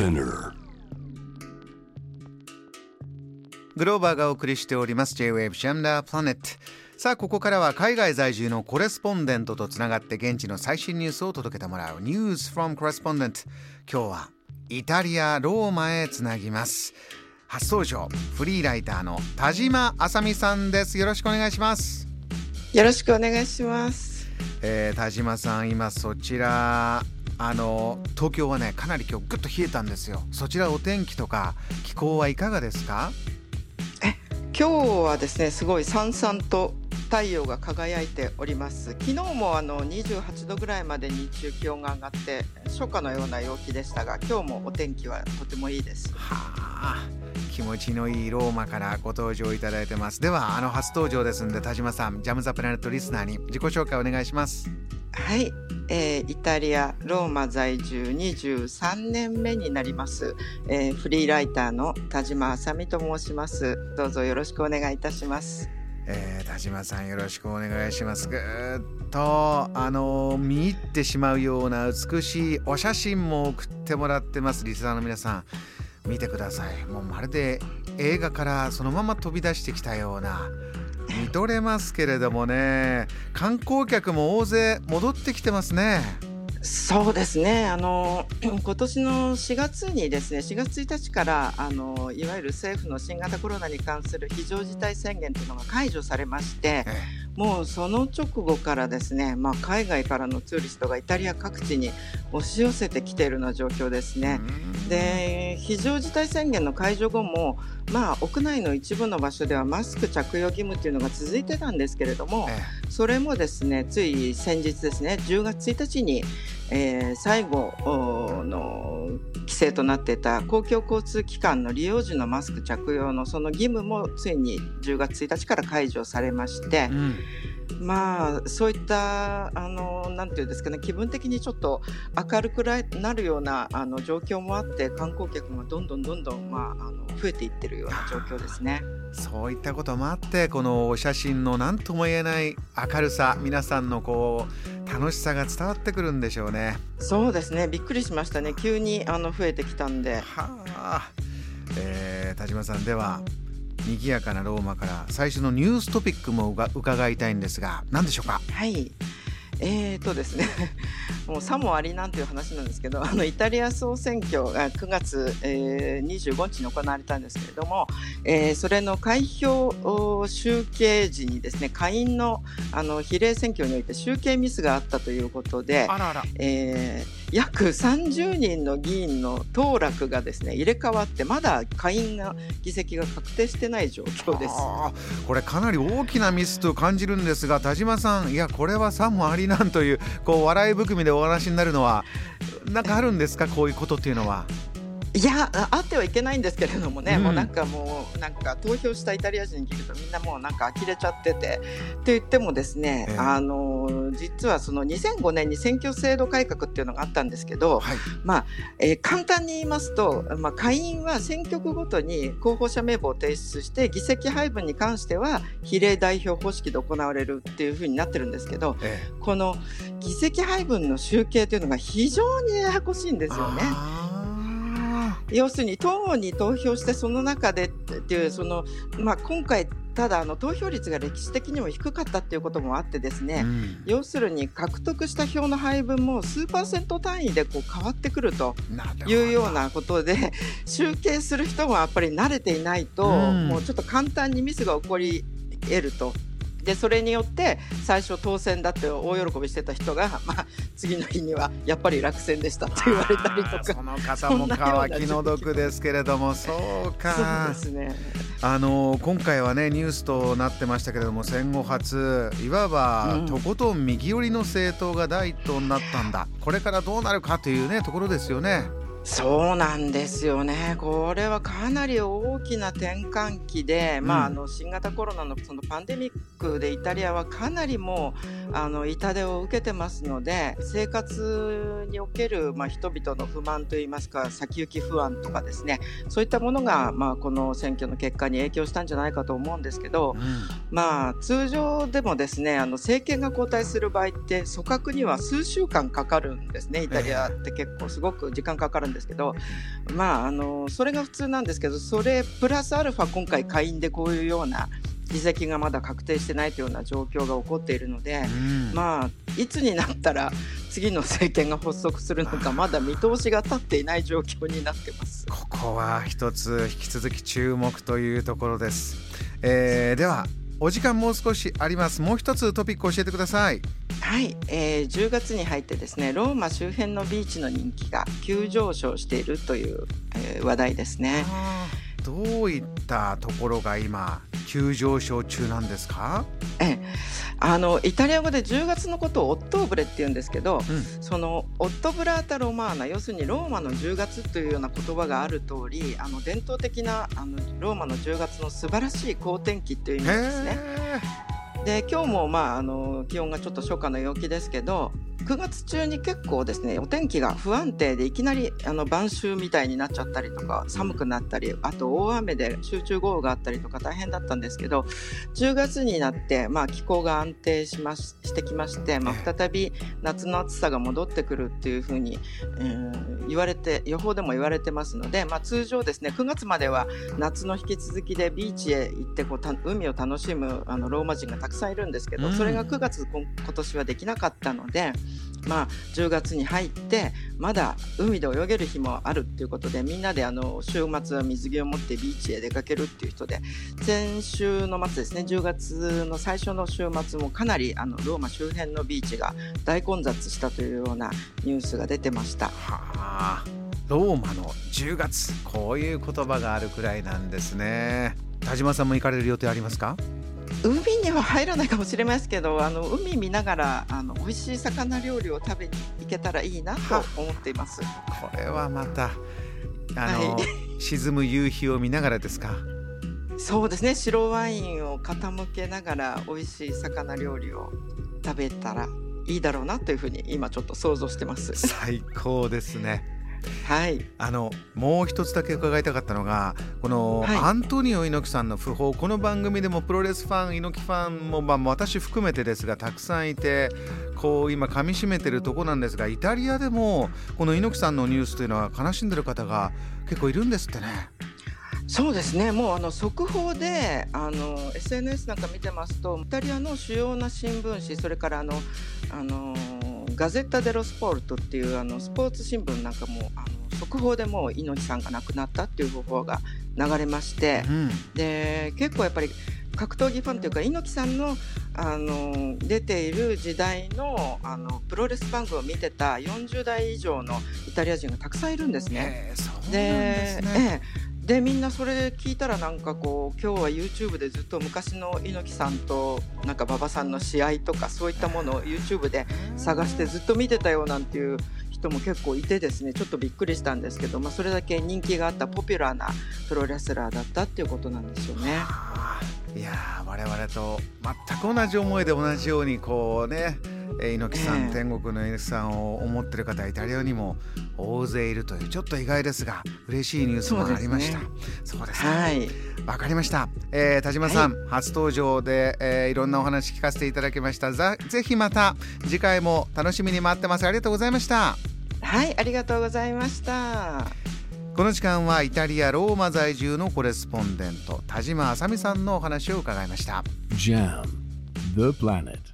Spinner. グローバーがお送りしております。J-Wave シャンダープラネットさあここからは海外在住のコレスポンデントとつながって現地の最新ニュースを届けてもらう。News from Correspondent 今日はイタリア・ローマへつなぎます。初登場フリーライターの田島あさみさんです。よろしくお願いします。よろしくお願いします。えー、田島さん今そちらあの東京はねかなり今日ぐっと冷えたんですよ。そちらお天気とか気候はいかがですか？今日はですね、すごいさんさんと太陽が輝いております。昨日もあの28度ぐらいまで日中気温が上がって初夏のような陽気でしたが、今日もお天気はとてもいいです。はあ気持ちのいいローマからご登場いただいてます。ではあの初登場ですんで田島さんジャム・ザ・プラネットリスナーに自己紹介お願いします。はい、えーイタリアローマ在住23年目になります、えーフリーライターの田島あさみと申します。どうぞよろしくお願いいたします。えー田島さんよろしくお願いしますぐっとあの見入ってしまうような美しいお写真も送ってもらってますリスナーの皆さん見てください。もうまるで映画からそのまま飛び出してきたような。見とれますけれどもね。観光客も大勢戻ってきてますね。そうですね。あの今年の4月にですね4月1日からあのいわゆる政府の新型コロナに関する非常事態宣言というのが解除されましてえもうその直後からですね、まあ、海外からのツーリストがイタリア各地に押し寄せてきているような状況ですえね。で非常事態宣言の解除後も、まあ、屋内の一部の場所ではマスク着用義務というのが続いてたんですけれども、えそれもですねつい先日ですね10月1日に、えー最後おの規制となっていた公共交通機関の利用時のマスク着用のその義務もついに10月1日から解除されましてえ、うんまあそういったあのなんていうんですかね気分的にちょっと明るくなるようなあの状況もあって観光客がどんどんどんどん、まあ、あの増えていってるような状況ですね。そういったこともあってこのお写真の何とも言えない明るさ皆さんのこう楽しさが伝わってくるんでしょうね。そうですねびっくりしましたね急にあの増えてきたんで。はあ、えー田島さんでは賑やかなローマから最初のニューストピックもうが伺いたいんですが何でしょうか？はい。えーとですね、もうさもありなんていう話なんですけど、あのイタリア総選挙が9月、えー、25日に行われたんですけれども、えーそれの開票お集計時にですね、下院のあの比例選挙において集計ミスがあったということで、あらあら。えー約30人の議員の当落がですね入れ替わってまだ下院が議席が確定してない状況です。これかなり大きなミスと感じるんですが田島さんいやこれはさもありなんというこう笑い含みでお話になるのはなんかあるんですかこういうことっていうのは。いやああってはいけないんですけれどもね、うん。もうなんかもうなんか投票したイタリア人に聞くとみんなもうなんか呆れちゃってて。って言ってもですね、ええ。あの実はその2005年に選挙制度改革っていうのがあったんですけど、はい。まあえー簡単に言いますと、まあ、下院は選挙区ごとに候補者名簿を提出して議席配分に関しては比例代表方式で行われるっていうふうになってるんですけどええ。この議席配分の集計というのが非常にややこしいんですよね。あ要するに党に投票してその中でっていうその、まあ、今回ただあの投票率が歴史的にも低かったっていうこともあってですーね、うん要するに獲得した票の配分も数パーセント単位でこう変わってくるというようなことで集計する人もやっぱり慣れていないと、うんもうちょっと簡単にミスが起こり得ると。でそれによって最初当選だって大喜びしてた人が、まあ、次の日にはやっぱり落選でしたって言われたりとか。その方も乾きの毒ですけれどもそうか。そうですね。あの今回はねニュースとなってましたけれども戦後初いわば、うん。とことん右寄りの政党が第一党になったんだ。これからどうなるかというねところですよね。そうなんですよね。これはかなり大きな転換期で、まあ、あうんの新型コロナのそのパンデミックでイタリアはかなりもうあの痛手を受けてますので、生活におけるまあ人々の不満といいますか、先行き不安とかですね、そういったものがまあこの選挙の結果に影響したんじゃないかと思うんですけど、まあ通常でもですね、あの政権が交代する場合って組閣には数週間かかるんですね。イタリアって結構すごく時間かからんですけどまああのそれが普通なんですけどそれプラスアルファ今回下院でこういうような議席がまだ確定してないというような状況が起こっているので、うん、まあいつになったら次の政権が発足するのかまだ見通しが立っていない状況になってます。ここは一つ引き続き注目というところです、えー、ではお時間もう少しあります。もう一つトピック教えてください。はい、えー、10月に入ってですねローマ周辺のビーチの人気が急上昇しているという、えー、話題ですね。どういったところが今急上昇中なんですか？ええ、あのイタリア語で10月のことをオットーブレって言うんですけど、うん、そのオットブラータ・ロマーナ要するにローマの10月というような言葉がある通りあり伝統的なあのローマの10月の素晴らしい好天気という意味ですね。で今日もまああの気温がちょっと初夏の陽気ですけど9月中に結構ですねお天気が不安定でいきなりあの晩秋みたいになっちゃったりとか寒くなったりあと大雨で集中豪雨があったりとか大変だったんですけど10月になって、まあ、気候が安定しまししてきまして、まあ、再び夏の暑さが戻ってくるっていうふうに、えー、言われて予報でも言われてますので、まあ、通常ですね9月までは夏の引き続きでビーチへ行ってこう海を楽しむあのローマ人がたくさんいるんですけどそれが9月今年はできなかったので。まあ、10月に入ってまだ海で泳げる日もあるっていうことでみんなであの週末は水着を持ってビーチへ出かけるっていう人で先週の末ですね10月の最初の週末もかなりあのローマ周辺のビーチが大混雑したというようなニュースが出てました。はあ、ローマの10月こういう言葉があるくらいなんですね。田島さんも行かれる予定ありますか？海には入らないかもしれませんけどあの海見ながらあの美味しい魚料理を食べに行けたらいいなと思っています。これはまたあの、はい、沈む夕日を見ながらですか？そうですね。白ワインを傾けながら美味しい魚料理を食べたらいいだろうなというふうに今ちょっと想像してます。最高ですねはい、あのもう一つだけ伺いたかったのがこの、はい、アントニオ猪木さんの訃報この番組でもプロレスファン猪木ファンも、まあ、私含めてですがたくさんいてこう今噛みしめてるとこなんですがイタリアでもこの猪木さんのニュースというのは悲しんでる方が結構いるんですってね。そうですね。もうあの速報であの SNS なんか見てますとイタリアの主要な新聞紙それからあのあのガゼッタ・デロ・スポルトっていうあのスポーツ新聞なんかもあの速報でもう猪木さんが亡くなったっていう方法が流れまして、うん、で結構やっぱり格闘技ファンというか猪木さんのあの出ている時代のあのプロレス番組を見てた40代以上のイタリア人がたくさんいるんですね。で、ね、えでみんなそれ聞いたらなんかこう今日は YouTube でずっと昔の猪木さんとなんか馬場さんの試合とかそういったものを YouTube で探してずっと見てたよなんていう人も結構いてですねちょっとびっくりしたんですけど、まあ、それだけ人気があったポピュラーなプロレスラーだったっていうことなんですよね。いや我々と全く同じ思いで同じようにこうね猪木さん、えー、天国の猪木さんを思ってる方イタリアにも大勢いるというちょっと意外ですが嬉しいニュースもありました。そうですね。はい。わかりました、えー、田島さん、はい、初登場で、えー、いろんなお話聞かせていただきました。ぜひまた次回も楽しみに待ってます。ありがとうございました。はいありがとうございました。この時間はイタリア・ローマ在住のコレスポンデント田島あさみさんのお話を伺いました。JAM The Planet